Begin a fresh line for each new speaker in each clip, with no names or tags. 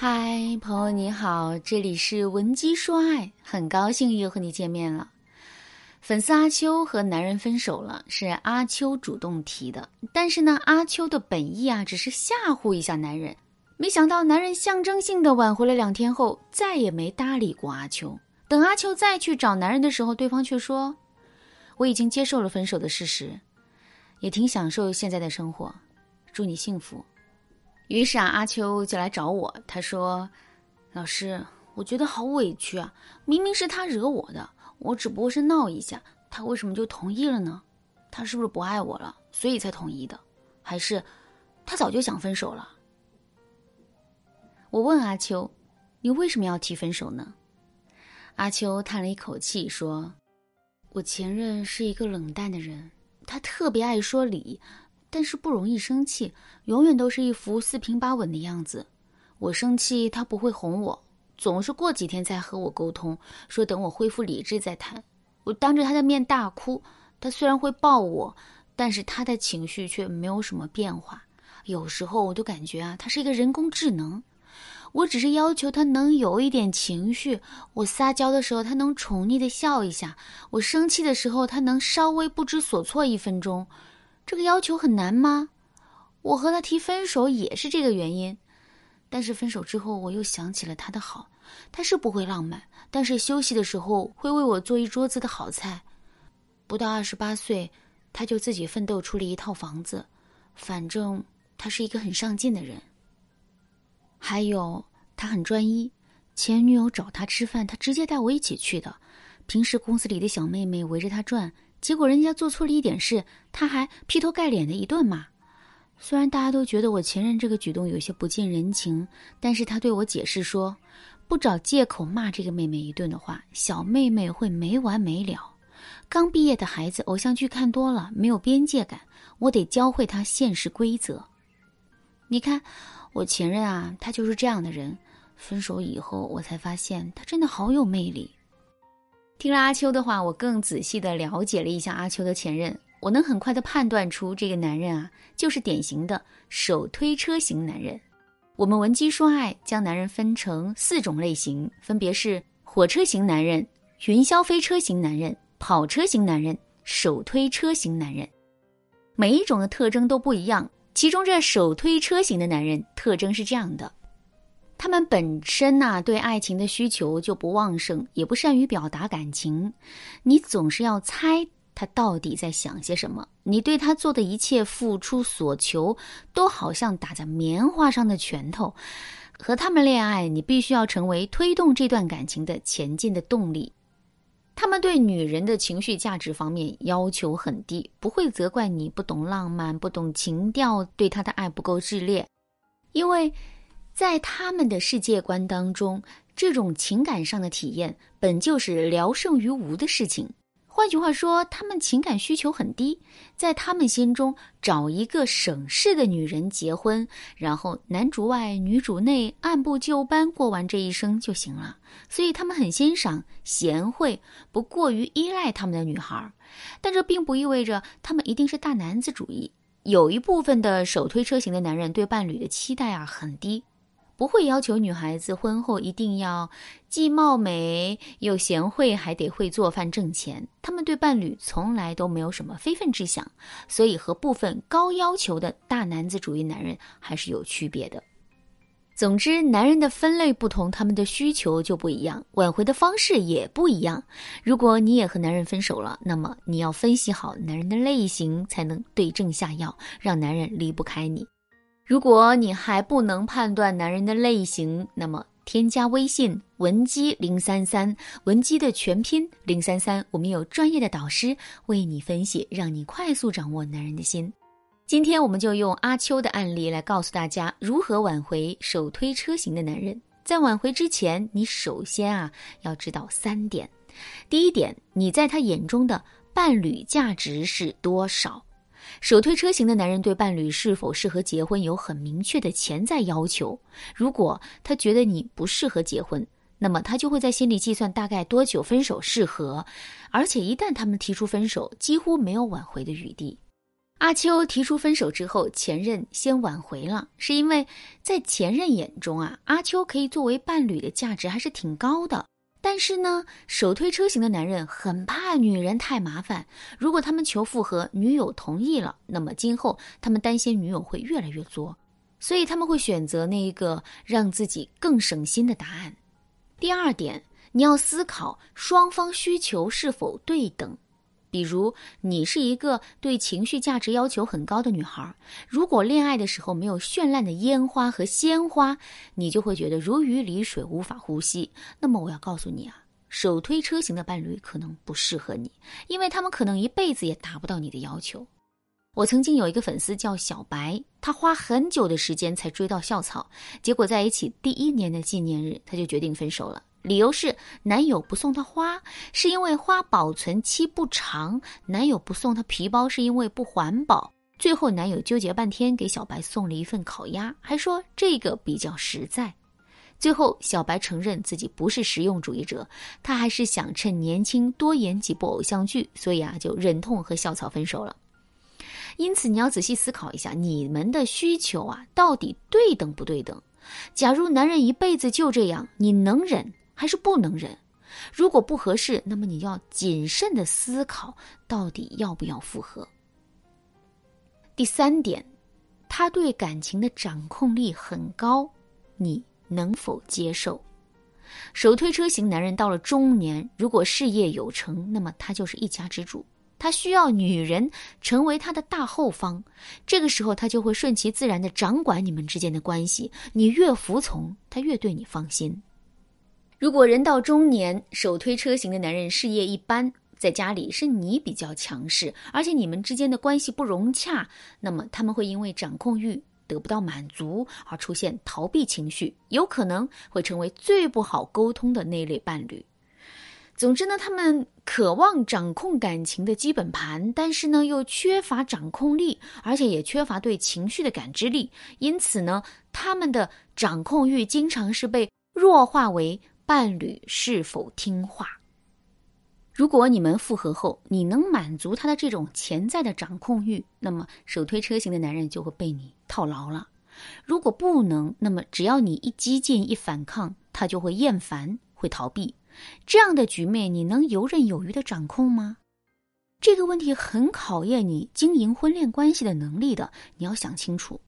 嗨，朋友你好，这里是文姬说爱，很高兴又和你见面了。粉丝阿秋和男人分手了，是阿秋主动提的。但是呢，阿秋的本意啊，只是吓唬一下男人。没想到男人象征性的挽回了两天后，再也没搭理过阿秋。等阿秋再去找男人的时候，对方却说：“我已经接受了分手的事实，也挺享受现在的生活，祝你幸福。”于是啊，阿秋就来找我。他说：“老师，我觉得好委屈啊！明明是他惹我的，我只不过是闹一下，他为什么就同意了呢？他是不是不爱我了，所以才同意的？还是他早就想分手了？”我问阿秋：“你为什么要提分手呢？”阿秋叹了一口气说：“我前任是一个冷淡的人，他特别爱说理。”但是不容易生气，永远都是一副四平八稳的样子。我生气，他不会哄我，总是过几天再和我沟通，说等我恢复理智再谈。我当着他的面大哭，他虽然会抱我，但是他的情绪却没有什么变化。有时候我都感觉啊，他是一个人工智能。我只是要求他能有一点情绪，我撒娇的时候他能宠溺的笑一下，我生气的时候他能稍微不知所措一分钟。这个要求很难吗？我和他提分手也是这个原因，但是分手之后我又想起了他的好，他是不会浪漫，但是休息的时候会为我做一桌子的好菜。不到二十八岁，他就自己奋斗出了一套房子，反正他是一个很上进的人。还有他很专一，前女友找他吃饭，他直接带我一起去的。平时公司里的小妹妹围着他转。结果人家做错了一点事，他还劈头盖脸的一顿骂。虽然大家都觉得我前任这个举动有些不近人情，但是他对我解释说，不找借口骂这个妹妹一顿的话，小妹妹会没完没了。刚毕业的孩子，偶像剧看多了，没有边界感，我得教会他现实规则。你看，我前任啊，他就是这样的人。分手以后，我才发现他真的好有魅力。听了阿秋的话，我更仔细的了解了一下阿秋的前任。我能很快的判断出，这个男人啊，就是典型的手推车型男人。我们闻鸡说爱，将男人分成四种类型，分别是火车型男人、云霄飞车型男人、跑车型男人、手推车型男人。每一种的特征都不一样。其中这手推车型的男人特征是这样的。他们本身呐，对爱情的需求就不旺盛，也不善于表达感情。你总是要猜他到底在想些什么。你对他做的一切付出所求，都好像打在棉花上的拳头。和他们恋爱，你必须要成为推动这段感情的前进的动力。他们对女人的情绪价值方面要求很低，不会责怪你不懂浪漫、不懂情调，对他的爱不够炽烈，因为。在他们的世界观当中，这种情感上的体验本就是聊胜于无的事情。换句话说，他们情感需求很低，在他们心中，找一个省事的女人结婚，然后男主外女主内，按部就班过完这一生就行了。所以他们很欣赏贤惠、不过于依赖他们的女孩，但这并不意味着他们一定是大男子主义。有一部分的手推车型的男人对伴侣的期待啊很低。不会要求女孩子婚后一定要既貌美又贤惠，还得会做饭挣钱。他们对伴侣从来都没有什么非分之想，所以和部分高要求的大男子主义男人还是有区别的。总之，男人的分类不同，他们的需求就不一样，挽回的方式也不一样。如果你也和男人分手了，那么你要分析好男人的类型，才能对症下药，让男人离不开你。如果你还不能判断男人的类型，那么添加微信文姬零三三，文姬的全拼零三三，我们有专业的导师为你分析，让你快速掌握男人的心。今天我们就用阿秋的案例来告诉大家如何挽回手推车型的男人。在挽回之前，你首先啊要知道三点。第一点，你在他眼中的伴侣价值是多少？手推车型的男人对伴侣是否适合结婚有很明确的潜在要求。如果他觉得你不适合结婚，那么他就会在心里计算大概多久分手适合，而且一旦他们提出分手，几乎没有挽回的余地。阿秋提出分手之后，前任先挽回了，是因为在前任眼中啊，阿秋可以作为伴侣的价值还是挺高的。但是呢，手推车型的男人很怕女人太麻烦，如果他们求复合，女友同意了，那么今后他们担心女友会越来越作，所以他们会选择那一个让自己更省心的答案。第二点，你要思考双方需求是否对等。比如，你是一个对情绪价值要求很高的女孩，如果恋爱的时候没有绚烂的烟花和鲜花，你就会觉得如鱼离水，无法呼吸。那么，我要告诉你啊，手推车型的伴侣可能不适合你，因为他们可能一辈子也达不到你的要求。我曾经有一个粉丝叫小白，他花很久的时间才追到校草，结果在一起第一年的纪念日，他就决定分手了。理由是男友不送她花，是因为花保存期不长；男友不送她皮包，是因为不环保。最后，男友纠结半天，给小白送了一份烤鸭，还说这个比较实在。最后，小白承认自己不是实用主义者，他还是想趁年轻多演几部偶像剧，所以啊，就忍痛和校草分手了。因此，你要仔细思考一下，你们的需求啊，到底对等不对等？假如男人一辈子就这样，你能忍？还是不能忍，如果不合适，那么你要谨慎的思考，到底要不要复合。第三点，他对感情的掌控力很高，你能否接受？手推车型男人到了中年，如果事业有成，那么他就是一家之主，他需要女人成为他的大后方，这个时候他就会顺其自然的掌管你们之间的关系，你越服从，他越对你放心。如果人到中年，手推车型的男人事业一般，在家里是你比较强势，而且你们之间的关系不融洽，那么他们会因为掌控欲得不到满足而出现逃避情绪，有可能会成为最不好沟通的那类伴侣。总之呢，他们渴望掌控感情的基本盘，但是呢又缺乏掌控力，而且也缺乏对情绪的感知力，因此呢，他们的掌控欲经常是被弱化为。伴侣是否听话？如果你们复合后，你能满足他的这种潜在的掌控欲，那么手推车型的男人就会被你套牢了。如果不能，那么只要你一激进、一反抗，他就会厌烦、会逃避。这样的局面，你能游刃有余的掌控吗？这个问题很考验你经营婚恋关系的能力的，你要想清楚。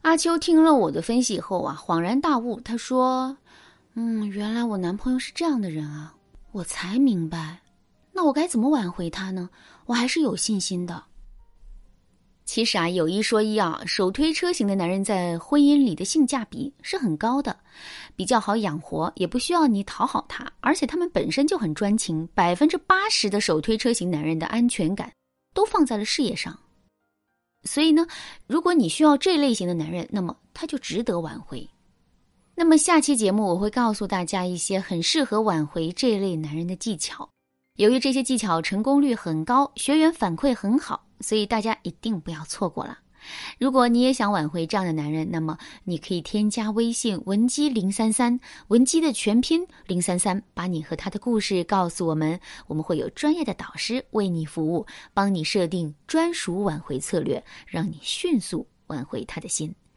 阿秋听了我的分析以后啊，恍然大悟，他说。嗯，原来我男朋友是这样的人啊，我才明白。那我该怎么挽回他呢？我还是有信心的。其实啊，有一说一啊，手推车型的男人在婚姻里的性价比是很高的，比较好养活，也不需要你讨好他，而且他们本身就很专情。百分之八十的手推车型男人的安全感都放在了事业上，所以呢，如果你需要这类型的男人，那么他就值得挽回。那么下期节目我会告诉大家一些很适合挽回这类男人的技巧。由于这些技巧成功率很高，学员反馈很好，所以大家一定不要错过了。如果你也想挽回这样的男人，那么你可以添加微信文姬零三三，文姬的全拼零三三，把你和他的故事告诉我们，我们会有专业的导师为你服务，帮你设定专属挽回策略，让你迅速挽回他的心。